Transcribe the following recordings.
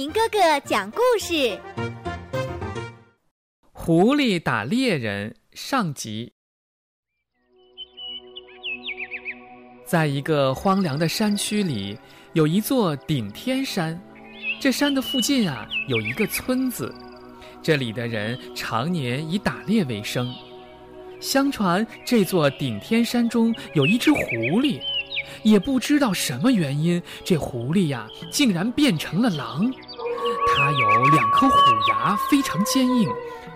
明哥哥讲故事：狐狸打猎人上集。在一个荒凉的山区里，有一座顶天山。这山的附近啊，有一个村子，这里的人常年以打猎为生。相传这座顶天山中有一只狐狸。也不知道什么原因，这狐狸呀竟然变成了狼。它有两颗虎牙，非常坚硬，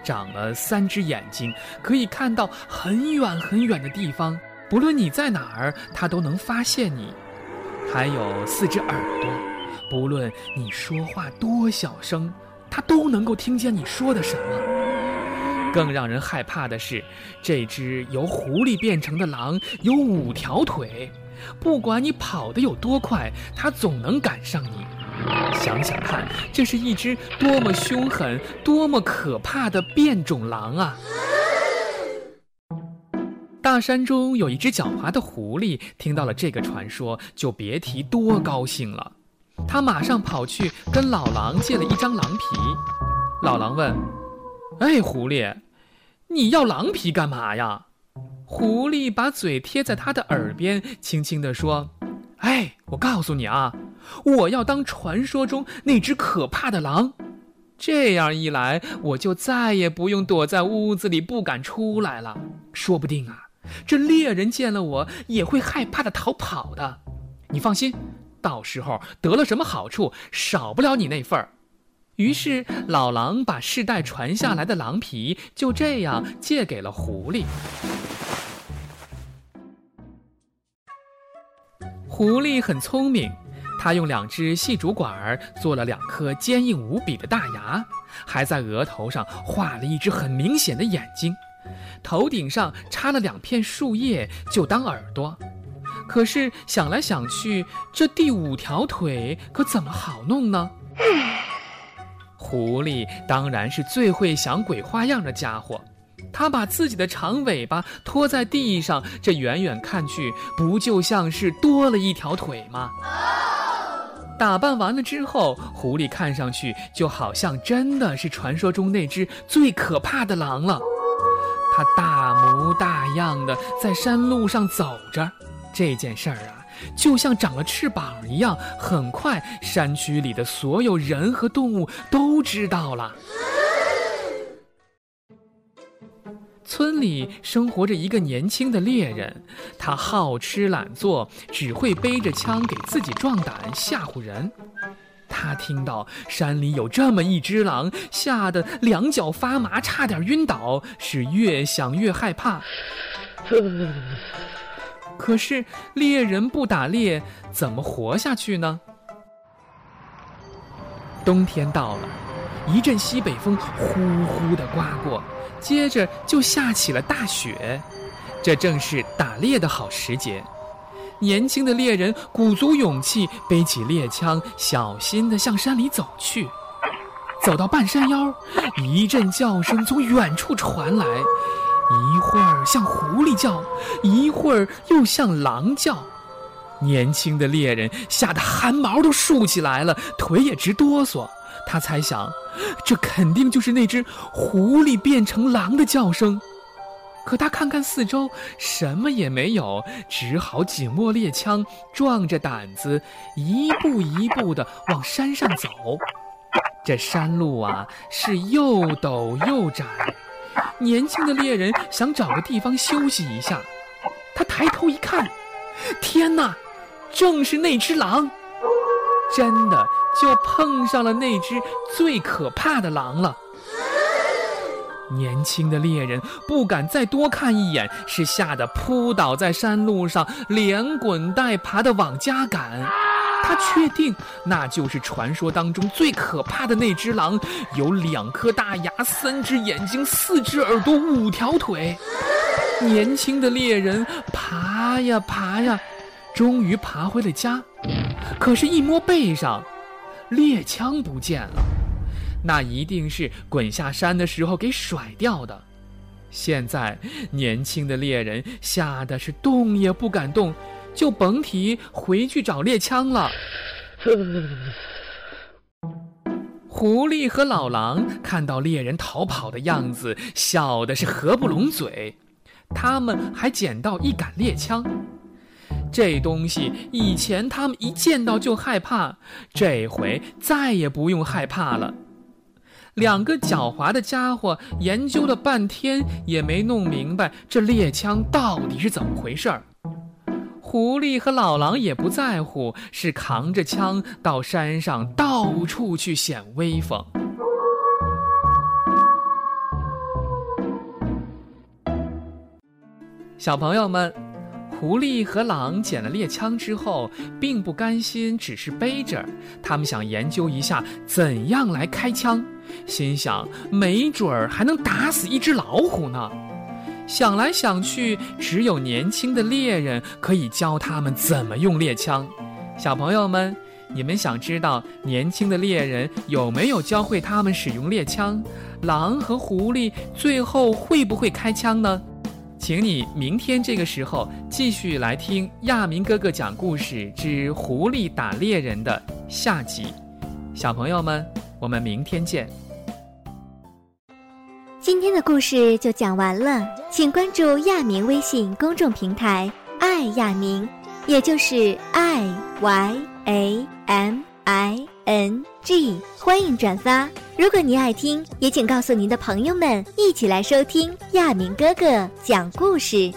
长了三只眼睛，可以看到很远很远的地方。不论你在哪儿，它都能发现你。还有四只耳朵，不论你说话多小声，它都能够听见你说的什么。更让人害怕的是，这只由狐狸变成的狼有五条腿。不管你跑得有多快，它总能赶上你。想想看，这是一只多么凶狠、多么可怕的变种狼啊！大山中有一只狡猾的狐狸，听到了这个传说，就别提多高兴了。他马上跑去跟老狼借了一张狼皮。老狼问：“哎，狐狸，你要狼皮干嘛呀？”狐狸把嘴贴在他的耳边，轻轻地说：“哎，我告诉你啊，我要当传说中那只可怕的狼。这样一来，我就再也不用躲在屋子里不敢出来了。说不定啊，这猎人见了我也会害怕的逃跑的。你放心，到时候得了什么好处，少不了你那份儿。”于是，老狼把世代传下来的狼皮就这样借给了狐狸。狐狸很聪明，他用两只细竹管儿做了两颗坚硬无比的大牙，还在额头上画了一只很明显的眼睛，头顶上插了两片树叶就当耳朵。可是想来想去，这第五条腿可怎么好弄呢？狐狸当然是最会想鬼花样的家伙。他把自己的长尾巴拖在地上，这远远看去，不就像是多了一条腿吗？打扮完了之后，狐狸看上去就好像真的是传说中那只最可怕的狼了。它大模大样的在山路上走着，这件事儿啊，就像长了翅膀一样，很快山区里的所有人和动物都知道了。村里生活着一个年轻的猎人，他好吃懒做，只会背着枪给自己壮胆，吓唬人。他听到山里有这么一只狼，吓得两脚发麻，差点晕倒，是越想越害怕。可是猎人不打猎，怎么活下去呢？冬天到了，一阵西北风呼呼地刮过。接着就下起了大雪，这正是打猎的好时节。年轻的猎人鼓足勇气，背起猎枪，小心地向山里走去。走到半山腰，一阵叫声从远处传来，一会儿像狐狸叫，一会儿又像狼叫。年轻的猎人吓得汗毛都竖起来了，腿也直哆嗦。他猜想，这肯定就是那只狐狸变成狼的叫声。可他看看四周，什么也没有，只好紧握猎枪，壮着胆子，一步一步地往山上走。这山路啊，是又陡又窄。年轻的猎人想找个地方休息一下，他抬头一看，天哪，正是那只狼！真的。就碰上了那只最可怕的狼了。年轻的猎人不敢再多看一眼，是吓得扑倒在山路上，连滚带爬的往家赶。他确定那就是传说当中最可怕的那只狼，有两颗大牙、三只眼睛、四只耳朵、五条腿。年轻的猎人爬呀爬呀，终于爬回了家。可是，一摸背上。猎枪不见了，那一定是滚下山的时候给甩掉的。现在年轻的猎人吓得是动也不敢动，就甭提回去找猎枪了。狐狸和老狼看到猎人逃跑的样子，笑的是合不拢嘴。他们还捡到一杆猎枪，这东西以前他们一见到就害怕，这回再也不用害怕了。两个狡猾的家伙研究了半天，也没弄明白这猎枪到底是怎么回事儿。狐狸和老狼也不在乎，是扛着枪到山上到处去显威风。小朋友们，狐狸和狼捡了猎枪之后，并不甘心只是背着，他们想研究一下怎样来开枪。心想，没准儿还能打死一只老虎呢。想来想去，只有年轻的猎人可以教他们怎么用猎枪。小朋友们，你们想知道年轻的猎人有没有教会他们使用猎枪？狼和狐狸最后会不会开枪呢？请你明天这个时候继续来听亚明哥哥讲故事之《狐狸打猎人》的下集。小朋友们，我们明天见。今天的故事就讲完了，请关注亚明微信公众平台“爱亚明”，也就是 i y a m i n g，欢迎转发。如果您爱听，也请告诉您的朋友们，一起来收听亚明哥哥讲故事。